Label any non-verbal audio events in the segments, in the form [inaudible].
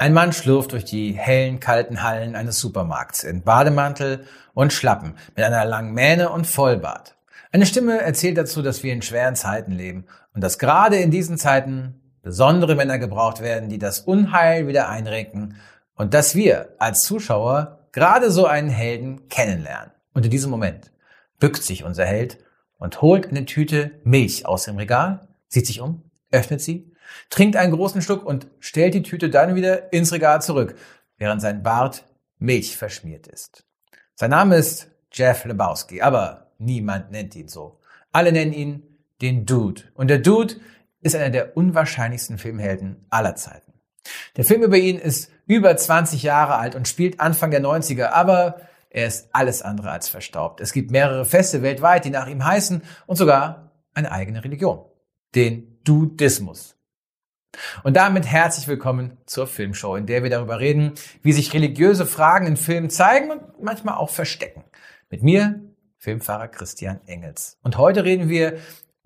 Ein Mann schlurft durch die hellen, kalten Hallen eines Supermarkts in Bademantel und Schlappen mit einer langen Mähne und Vollbart. Eine Stimme erzählt dazu, dass wir in schweren Zeiten leben und dass gerade in diesen Zeiten besondere Männer gebraucht werden, die das Unheil wieder einrenken und dass wir als Zuschauer gerade so einen Helden kennenlernen. Und in diesem Moment bückt sich unser Held und holt eine Tüte Milch aus dem Regal, sieht sich um, öffnet sie trinkt einen großen Schluck und stellt die Tüte dann wieder ins Regal zurück, während sein Bart Milch verschmiert ist. Sein Name ist Jeff Lebowski, aber niemand nennt ihn so. Alle nennen ihn den Dude. Und der Dude ist einer der unwahrscheinlichsten Filmhelden aller Zeiten. Der Film über ihn ist über 20 Jahre alt und spielt Anfang der 90er, aber er ist alles andere als verstaubt. Es gibt mehrere Feste weltweit, die nach ihm heißen und sogar eine eigene Religion. Den Dudismus. Und damit herzlich willkommen zur Filmshow, in der wir darüber reden, wie sich religiöse Fragen in Filmen zeigen und manchmal auch verstecken. Mit mir, Filmfahrer Christian Engels. Und heute reden wir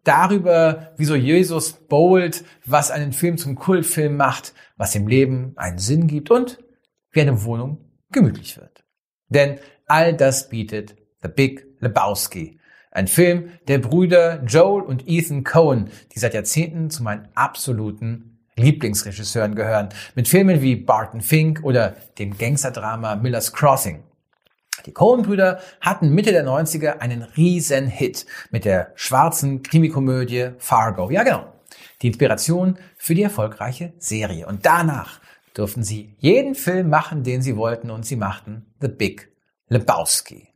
darüber, wieso Jesus bold, was einen Film zum Kultfilm macht, was dem Leben einen Sinn gibt und wie eine Wohnung gemütlich wird. Denn all das bietet The Big Lebowski, ein Film der Brüder Joel und Ethan Cohen, die seit Jahrzehnten zu meinen absoluten Lieblingsregisseuren gehören, mit Filmen wie Barton Fink oder dem Gangsterdrama Miller's Crossing. Die Coen-Brüder hatten Mitte der 90er einen riesen Hit mit der schwarzen Krimikomödie Fargo. Ja, genau. Die Inspiration für die erfolgreiche Serie. Und danach durften sie jeden Film machen, den sie wollten und sie machten The Big Lebowski.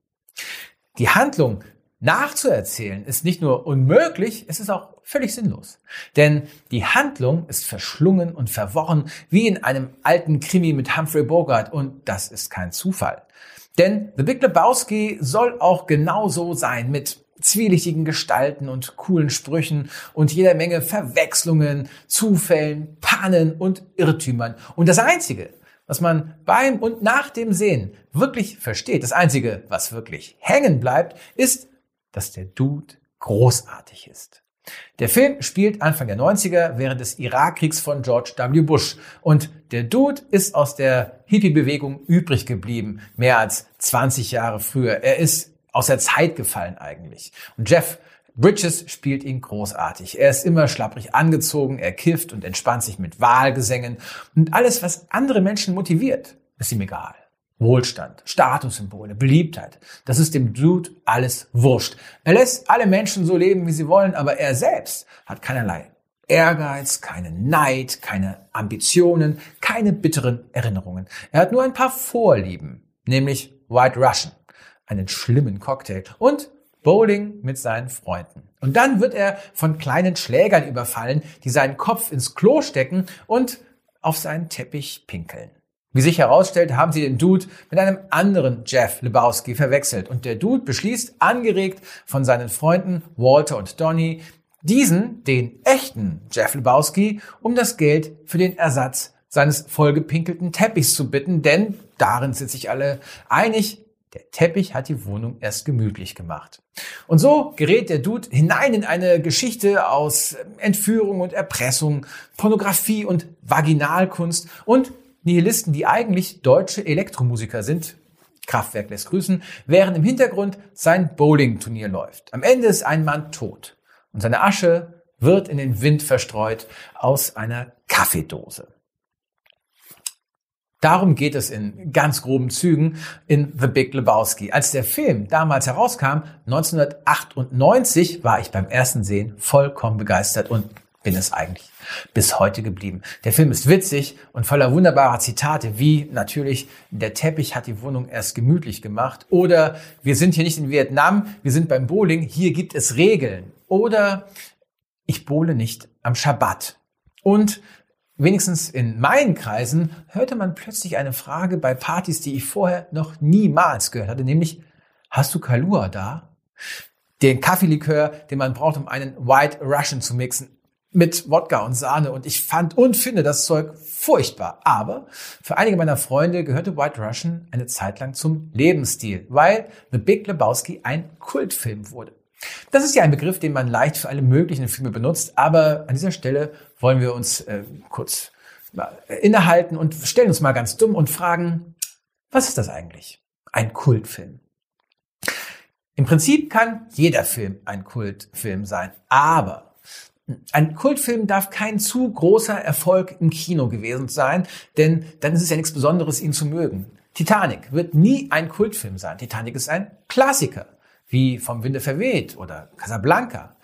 Die Handlung nachzuerzählen ist nicht nur unmöglich, es ist auch völlig sinnlos. Denn die Handlung ist verschlungen und verworren wie in einem alten Krimi mit Humphrey Bogart und das ist kein Zufall. Denn The Big Lebowski soll auch genauso sein mit zwielichtigen Gestalten und coolen Sprüchen und jeder Menge Verwechslungen, Zufällen, Pannen und Irrtümern. Und das Einzige, was man beim und nach dem Sehen wirklich versteht, das Einzige, was wirklich hängen bleibt, ist, dass der Dude großartig ist. Der Film spielt Anfang der 90er während des Irakkriegs von George W. Bush und der Dude ist aus der Hippie-Bewegung übrig geblieben, mehr als 20 Jahre früher. Er ist aus der Zeit gefallen eigentlich. Und Jeff Bridges spielt ihn großartig. Er ist immer schlapprig angezogen, er kifft und entspannt sich mit Wahlgesängen und alles, was andere Menschen motiviert, ist ihm egal. Wohlstand, Statussymbole, Beliebtheit. Das ist dem Dude alles wurscht. Er lässt alle Menschen so leben, wie sie wollen, aber er selbst hat keinerlei Ehrgeiz, keinen Neid, keine Ambitionen, keine bitteren Erinnerungen. Er hat nur ein paar Vorlieben, nämlich White Russian, einen schlimmen Cocktail und Bowling mit seinen Freunden. Und dann wird er von kleinen Schlägern überfallen, die seinen Kopf ins Klo stecken und auf seinen Teppich pinkeln. Wie sich herausstellt, haben sie den Dude mit einem anderen Jeff Lebowski verwechselt und der Dude beschließt, angeregt von seinen Freunden Walter und Donny, diesen, den echten Jeff Lebowski, um das Geld für den Ersatz seines vollgepinkelten Teppichs zu bitten, denn darin sind sich alle einig, der Teppich hat die Wohnung erst gemütlich gemacht. Und so gerät der Dude hinein in eine Geschichte aus Entführung und Erpressung, Pornografie und Vaginalkunst und Nihilisten, die eigentlich deutsche Elektromusiker sind, Kraftwerk lässt grüßen, während im Hintergrund sein Bowling-Turnier läuft. Am Ende ist ein Mann tot und seine Asche wird in den Wind verstreut aus einer Kaffeedose. Darum geht es in ganz groben Zügen in The Big Lebowski. Als der Film damals herauskam, 1998, war ich beim ersten Sehen vollkommen begeistert und bin es eigentlich bis heute geblieben. Der Film ist witzig und voller wunderbarer Zitate, wie natürlich, der Teppich hat die Wohnung erst gemütlich gemacht oder wir sind hier nicht in Vietnam, wir sind beim Bowling, hier gibt es Regeln oder ich bowle nicht am Schabbat. Und wenigstens in meinen Kreisen hörte man plötzlich eine Frage bei Partys, die ich vorher noch niemals gehört hatte, nämlich, hast du Kalua da? Den Kaffeelikör, den man braucht, um einen White Russian zu mixen mit Wodka und Sahne und ich fand und finde das Zeug furchtbar. Aber für einige meiner Freunde gehörte White Russian eine Zeit lang zum Lebensstil, weil The Big Lebowski ein Kultfilm wurde. Das ist ja ein Begriff, den man leicht für alle möglichen Filme benutzt, aber an dieser Stelle wollen wir uns äh, kurz innehalten und stellen uns mal ganz dumm und fragen, was ist das eigentlich? Ein Kultfilm. Im Prinzip kann jeder Film ein Kultfilm sein, aber ein Kultfilm darf kein zu großer Erfolg im Kino gewesen sein, denn dann ist es ja nichts Besonderes, ihn zu mögen. Titanic wird nie ein Kultfilm sein. Titanic ist ein Klassiker, wie Vom Winde verweht oder Casablanca.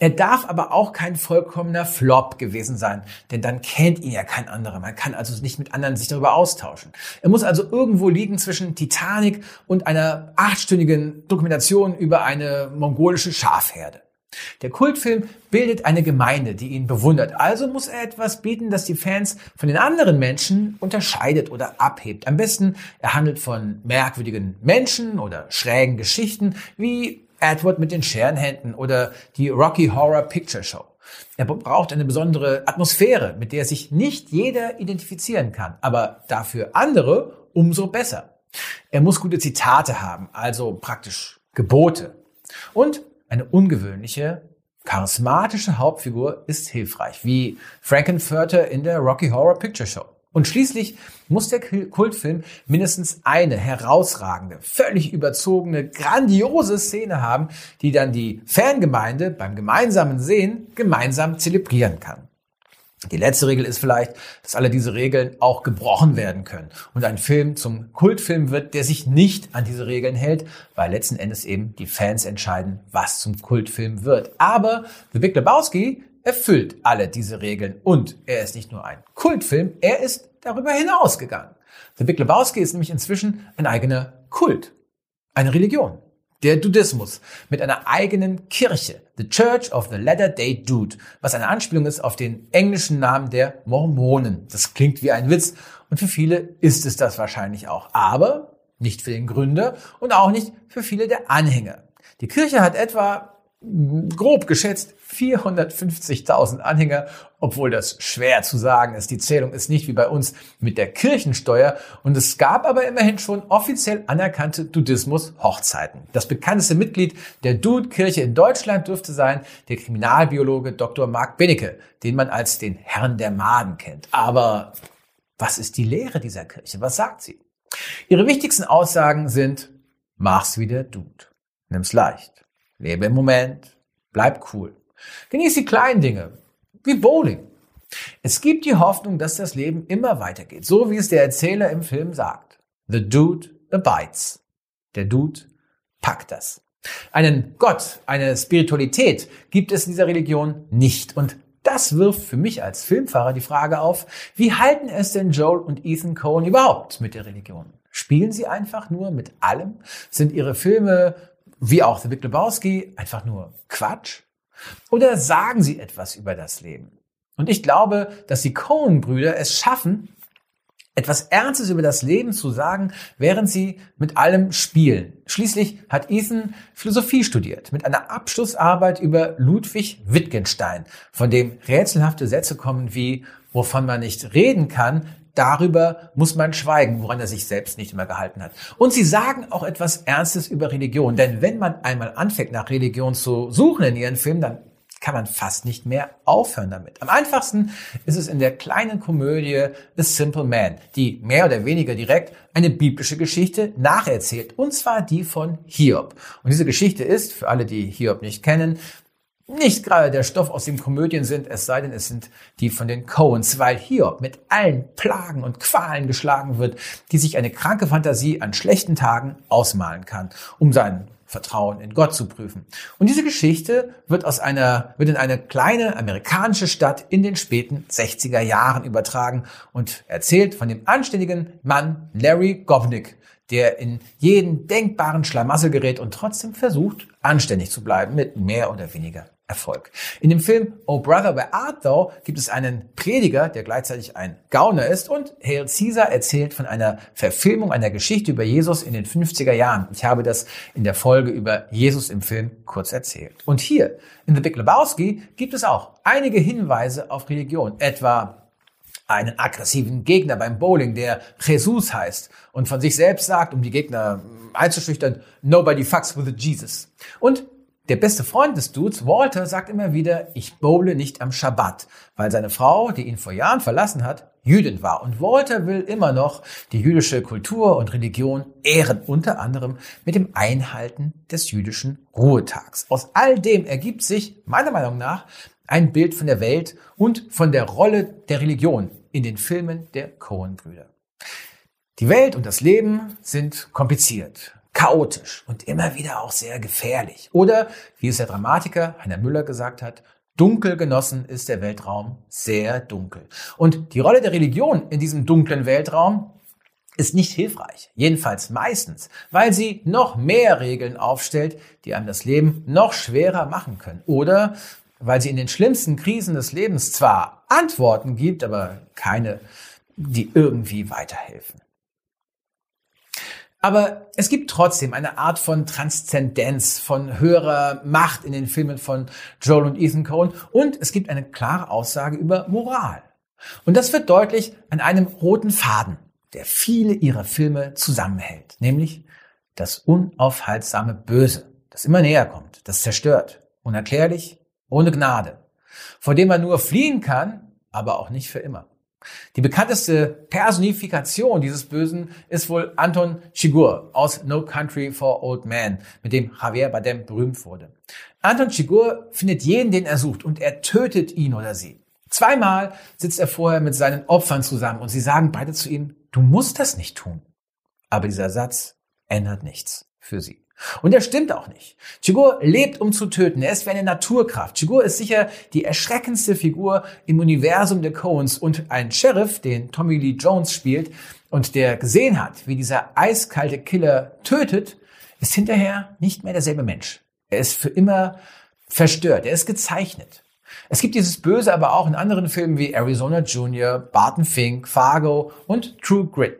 Er darf aber auch kein vollkommener Flop gewesen sein, denn dann kennt ihn ja kein anderer. Man kann also nicht mit anderen sich darüber austauschen. Er muss also irgendwo liegen zwischen Titanic und einer achtstündigen Dokumentation über eine mongolische Schafherde. Der Kultfilm bildet eine Gemeinde, die ihn bewundert. Also muss er etwas bieten, das die Fans von den anderen Menschen unterscheidet oder abhebt. Am besten, er handelt von merkwürdigen Menschen oder schrägen Geschichten, wie Edward mit den Scherenhänden oder die Rocky Horror Picture Show. Er braucht eine besondere Atmosphäre, mit der sich nicht jeder identifizieren kann, aber dafür andere umso besser. Er muss gute Zitate haben, also praktisch Gebote. Und eine ungewöhnliche, charismatische Hauptfigur ist hilfreich, wie Frankenfurter in der Rocky Horror Picture Show. Und schließlich muss der Kultfilm mindestens eine herausragende, völlig überzogene, grandiose Szene haben, die dann die Fangemeinde beim gemeinsamen Sehen gemeinsam zelebrieren kann. Die letzte Regel ist vielleicht, dass alle diese Regeln auch gebrochen werden können und ein Film zum Kultfilm wird, der sich nicht an diese Regeln hält, weil letzten Endes eben die Fans entscheiden, was zum Kultfilm wird. Aber The Big Lebowski erfüllt alle diese Regeln und er ist nicht nur ein Kultfilm, er ist darüber hinausgegangen. The Big Lebowski ist nämlich inzwischen ein eigener Kult, eine Religion. Der Dudismus mit einer eigenen Kirche, The Church of the Latter Day Dude, was eine Anspielung ist auf den englischen Namen der Mormonen. Das klingt wie ein Witz und für viele ist es das wahrscheinlich auch, aber nicht für den Gründer und auch nicht für viele der Anhänger. Die Kirche hat etwa grob geschätzt 450.000 Anhänger, obwohl das schwer zu sagen ist. Die Zählung ist nicht wie bei uns mit der Kirchensteuer und es gab aber immerhin schon offiziell anerkannte Dudismus-Hochzeiten. Das bekannteste Mitglied der Dude-Kirche in Deutschland dürfte sein der Kriminalbiologe Dr. Mark Benecke, den man als den Herrn der Maden kennt. Aber was ist die Lehre dieser Kirche? Was sagt sie? Ihre wichtigsten Aussagen sind, mach's wie der Dude. Nimm's leicht. Lebe im Moment, bleib cool. Genieß die kleinen Dinge, wie Bowling. Es gibt die Hoffnung, dass das Leben immer weitergeht, so wie es der Erzähler im Film sagt. The Dude abides. Der Dude packt das. Einen Gott, eine Spiritualität gibt es in dieser Religion nicht. Und das wirft für mich als Filmfahrer die Frage auf, wie halten es denn Joel und Ethan Cohen überhaupt mit der Religion? Spielen sie einfach nur mit allem? Sind ihre Filme wie auch The Big Lebowski, einfach nur Quatsch? Oder sagen sie etwas über das Leben? Und ich glaube, dass die Cohen-Brüder es schaffen, etwas Ernstes über das Leben zu sagen, während sie mit allem spielen. Schließlich hat Ethan Philosophie studiert, mit einer Abschlussarbeit über Ludwig Wittgenstein, von dem rätselhafte Sätze kommen wie, wovon man nicht reden kann, Darüber muss man schweigen, woran er sich selbst nicht immer gehalten hat. Und sie sagen auch etwas Ernstes über Religion. Denn wenn man einmal anfängt, nach Religion zu suchen in ihren Filmen, dann kann man fast nicht mehr aufhören damit. Am einfachsten ist es in der kleinen Komödie The Simple Man, die mehr oder weniger direkt eine biblische Geschichte nacherzählt, und zwar die von Hiob. Und diese Geschichte ist, für alle, die Hiob nicht kennen, nicht gerade der Stoff aus den Komödien sind, es sei denn, es sind die von den Coens, weil Hiob mit allen Plagen und Qualen geschlagen wird, die sich eine kranke Fantasie an schlechten Tagen ausmalen kann, um sein Vertrauen in Gott zu prüfen. Und diese Geschichte wird aus einer, wird in eine kleine amerikanische Stadt in den späten 60er Jahren übertragen und erzählt von dem anständigen Mann Larry Govnick, der in jeden denkbaren Schlamassel gerät und trotzdem versucht, anständig zu bleiben mit mehr oder weniger Erfolg. In dem Film Oh Brother, Where Art Thou gibt es einen Prediger, der gleichzeitig ein Gauner ist und Hail Caesar erzählt von einer Verfilmung einer Geschichte über Jesus in den 50er Jahren. Ich habe das in der Folge über Jesus im Film kurz erzählt. Und hier in The Big Lebowski gibt es auch einige Hinweise auf Religion, etwa einen aggressiven Gegner beim Bowling, der Jesus heißt und von sich selbst sagt, um die Gegner einzuschüchtern, nobody fucks with Jesus. Und Der beste Freund des Dudes, Walter, sagt immer wieder, ich bowle nicht am Schabbat, weil seine Frau, die ihn vor Jahren verlassen hat, Jüdin war. Und Walter will immer noch die jüdische Kultur und Religion ehren, unter anderem mit dem Einhalten des jüdischen Ruhetags. Aus all dem ergibt sich, meiner Meinung nach, ein Bild von der Welt und von der Rolle der Religion in den Filmen der Coen-Brüder. Die Welt und das Leben sind kompliziert, chaotisch und immer wieder auch sehr gefährlich. Oder, wie es der Dramatiker Heiner Müller gesagt hat, dunkel genossen ist der Weltraum sehr dunkel. Und die Rolle der Religion in diesem dunklen Weltraum ist nicht hilfreich. Jedenfalls meistens, weil sie noch mehr Regeln aufstellt, die einem das Leben noch schwerer machen können. Oder weil sie in den schlimmsten Krisen des Lebens zwar Antworten gibt, aber keine, die irgendwie weiterhelfen. Aber es gibt trotzdem eine Art von Transzendenz, von höherer Macht in den Filmen von Joel und Ethan Cohen und es gibt eine klare Aussage über Moral. Und das wird deutlich an einem roten Faden, der viele ihrer Filme zusammenhält, nämlich das unaufhaltsame Böse, das immer näher kommt, das zerstört, unerklärlich, ohne Gnade, vor dem man nur fliehen kann, aber auch nicht für immer. Die bekannteste Personifikation dieses Bösen ist wohl Anton Chigurh aus No Country for Old Men, mit dem Javier Bardem berühmt wurde. Anton Chigurh findet jeden, den er sucht, und er tötet ihn oder sie. Zweimal sitzt er vorher mit seinen Opfern zusammen und sie sagen beide zu ihm, du musst das nicht tun. Aber dieser Satz ändert nichts für sie. Und er stimmt auch nicht. Chigur lebt, um zu töten. Er ist wie eine Naturkraft. Chigur ist sicher die erschreckendste Figur im Universum der Coens und ein Sheriff, den Tommy Lee Jones spielt und der gesehen hat, wie dieser eiskalte Killer tötet, ist hinterher nicht mehr derselbe Mensch. Er ist für immer verstört. Er ist gezeichnet. Es gibt dieses Böse aber auch in anderen Filmen wie Arizona Junior, Barton Fink, Fargo und True Grit.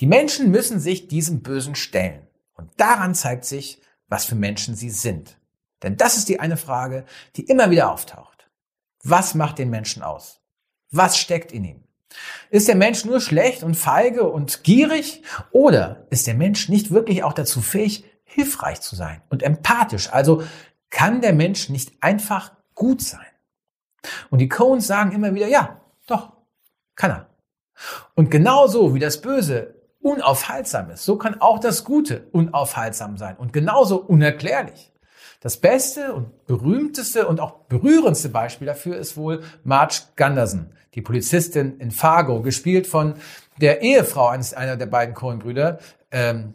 Die Menschen müssen sich diesem Bösen stellen. Und daran zeigt sich, was für Menschen sie sind. Denn das ist die eine Frage, die immer wieder auftaucht. Was macht den Menschen aus? Was steckt in ihm? Ist der Mensch nur schlecht und feige und gierig? Oder ist der Mensch nicht wirklich auch dazu fähig, hilfreich zu sein und empathisch? Also kann der Mensch nicht einfach gut sein? Und die Coens sagen immer wieder, ja, doch, kann er. Und genauso wie das Böse unaufhaltsam ist, so kann auch das Gute unaufhaltsam sein und genauso unerklärlich. Das beste und berühmteste und auch berührendste Beispiel dafür ist wohl Marge Gunderson, die Polizistin in Fargo, gespielt von der Ehefrau eines einer der beiden Coen-Brüder, ähm,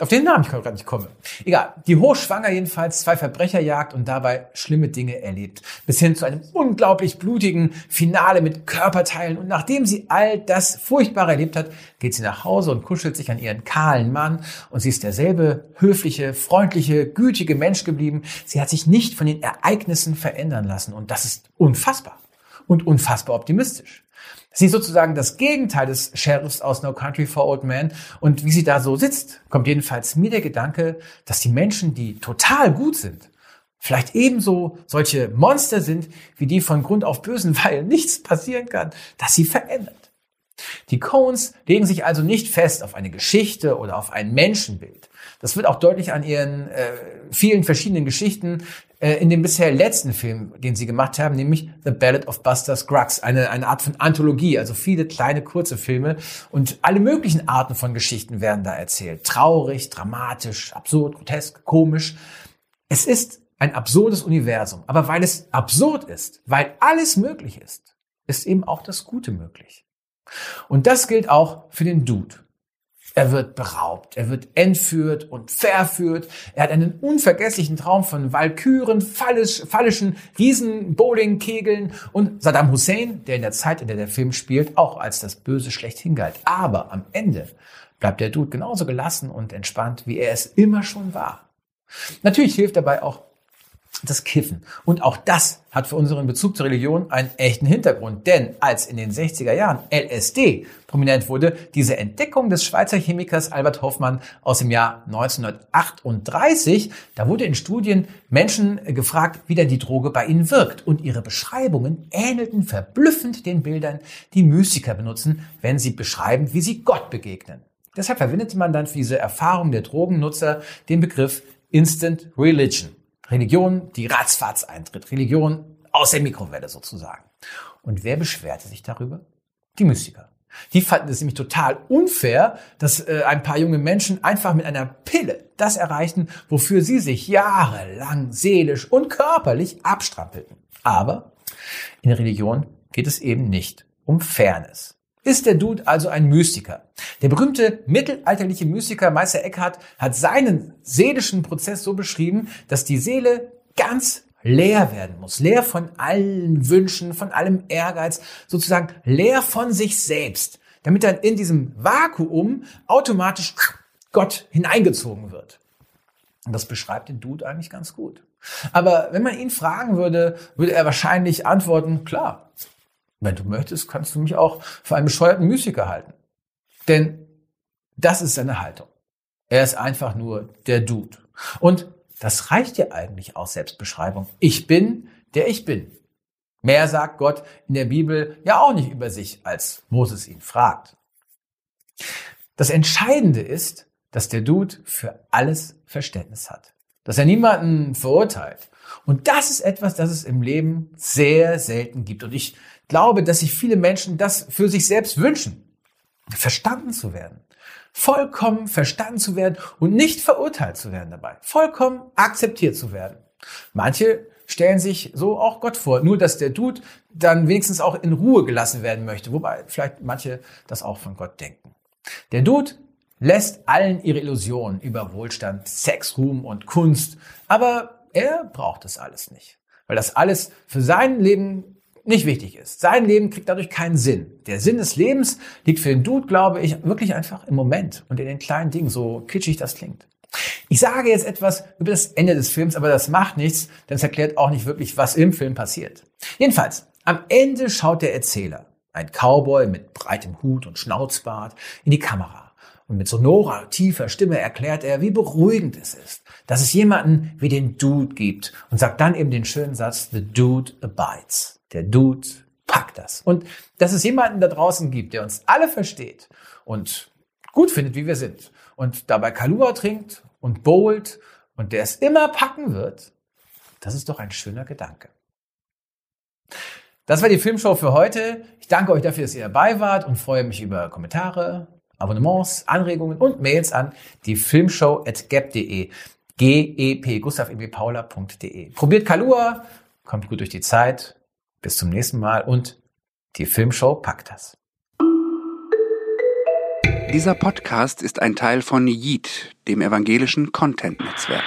auf den Namen ich gerade nicht komme. Egal. Die hochschwanger jedenfalls zwei Verbrecher jagt und dabei schlimme Dinge erlebt. Bis hin zu einem unglaublich blutigen Finale mit Körperteilen. Und nachdem sie all das Furchtbare erlebt hat, geht sie nach Hause und kuschelt sich an ihren kahlen Mann. Und sie ist derselbe höfliche, freundliche, gütige Mensch geblieben. Sie hat sich nicht von den Ereignissen verändern lassen. Und das ist unfassbar. Und unfassbar optimistisch. Sie ist sozusagen das Gegenteil des Sheriffs aus No Country for Old Men. Und wie sie da so sitzt, kommt jedenfalls mir der Gedanke, dass die Menschen, die total gut sind, vielleicht ebenso solche Monster sind, wie die von Grund auf bösen, [laughs] weil nichts passieren kann, dass sie verändert. Die Cones legen sich also nicht fest auf eine Geschichte oder auf ein Menschenbild. Das wird auch deutlich an ihren äh, vielen verschiedenen Geschichten äh, in dem bisher letzten Film, den sie gemacht haben, nämlich The Ballad of Buster Scruggs, eine, eine Art von Anthologie, also viele kleine kurze Filme und alle möglichen Arten von Geschichten werden da erzählt. Traurig, dramatisch, absurd, grotesk, komisch. Es ist ein absurdes Universum, aber weil es absurd ist, weil alles möglich ist, ist eben auch das Gute möglich. Und das gilt auch für den Dude. Er wird beraubt, er wird entführt und verführt. Er hat einen unvergesslichen Traum von Walküren, fallisch, fallischen Riesen-Bowling-Kegeln und Saddam Hussein, der in der Zeit, in der der Film spielt, auch als das Böse schlechthin galt. Aber am Ende bleibt der Dude genauso gelassen und entspannt, wie er es immer schon war. Natürlich hilft dabei auch das Kiffen. Und auch das hat für unseren Bezug zur Religion einen echten Hintergrund. Denn als in den 60er Jahren LSD prominent wurde, diese Entdeckung des Schweizer Chemikers Albert Hoffmann aus dem Jahr 1938, da wurde in Studien Menschen gefragt, wie denn die Droge bei ihnen wirkt. Und ihre Beschreibungen ähnelten verblüffend den Bildern, die Mystiker benutzen, wenn sie beschreiben, wie sie Gott begegnen. Deshalb verwendete man dann für diese Erfahrung der Drogennutzer den Begriff Instant Religion. Religion, die ratzfatz eintritt. Religion aus der Mikrowelle sozusagen. Und wer beschwerte sich darüber? Die Mystiker. Die fanden es nämlich total unfair, dass äh, ein paar junge Menschen einfach mit einer Pille das erreichten, wofür sie sich jahrelang seelisch und körperlich abstrampelten. Aber in der Religion geht es eben nicht um Fairness. Ist der Dude also ein Mystiker? Der berühmte mittelalterliche Mystiker Meister Eckhart hat seinen seelischen Prozess so beschrieben, dass die Seele ganz leer werden muss, leer von allen Wünschen, von allem Ehrgeiz, sozusagen leer von sich selbst, damit dann in diesem Vakuum automatisch Gott hineingezogen wird. Und das beschreibt den Dude eigentlich ganz gut. Aber wenn man ihn fragen würde, würde er wahrscheinlich antworten, klar, wenn du möchtest, kannst du mich auch für einen bescheuerten Mystiker halten. Denn das ist seine Haltung. Er ist einfach nur der Dude. Und das reicht ja eigentlich aus Selbstbeschreibung. Ich bin, der ich bin. Mehr sagt Gott in der Bibel ja auch nicht über sich, als Moses ihn fragt. Das Entscheidende ist, dass der Dude für alles Verständnis hat. Dass er niemanden verurteilt. Und das ist etwas, das es im Leben sehr selten gibt. Und ich glaube, dass sich viele Menschen das für sich selbst wünschen, verstanden zu werden. Vollkommen verstanden zu werden und nicht verurteilt zu werden dabei. Vollkommen akzeptiert zu werden. Manche stellen sich so auch Gott vor, nur dass der Dude dann wenigstens auch in Ruhe gelassen werden möchte, wobei vielleicht manche das auch von Gott denken. Der Dude lässt allen ihre Illusionen über Wohlstand, Sex, Ruhm und Kunst, aber er braucht das alles nicht, weil das alles für sein Leben nicht wichtig ist. Sein Leben kriegt dadurch keinen Sinn. Der Sinn des Lebens liegt für den Dude, glaube ich, wirklich einfach im Moment und in den kleinen Dingen, so kitschig das klingt. Ich sage jetzt etwas über das Ende des Films, aber das macht nichts, denn es erklärt auch nicht wirklich, was im Film passiert. Jedenfalls, am Ende schaut der Erzähler, ein Cowboy mit breitem Hut und Schnauzbart, in die Kamera. Und mit sonorer, tiefer Stimme erklärt er, wie beruhigend es ist, dass es jemanden wie den Dude gibt und sagt dann eben den schönen Satz, The Dude abides. Der Dude packt das. Und dass es jemanden da draußen gibt, der uns alle versteht und gut findet, wie wir sind und dabei Kalua trinkt und bowlt und der es immer packen wird, das ist doch ein schöner Gedanke. Das war die Filmshow für heute. Ich danke euch dafür, dass ihr dabei wart und freue mich über Kommentare, Abonnements, Anregungen und Mails an die Filmshow at gap.de. G-E-P, Gustav E. Paula.de. Probiert Kalua, kommt gut durch die Zeit bis zum nächsten Mal und die Filmshow packt das. Dieser Podcast ist ein Teil von Yeet, dem evangelischen Content-Netzwerk.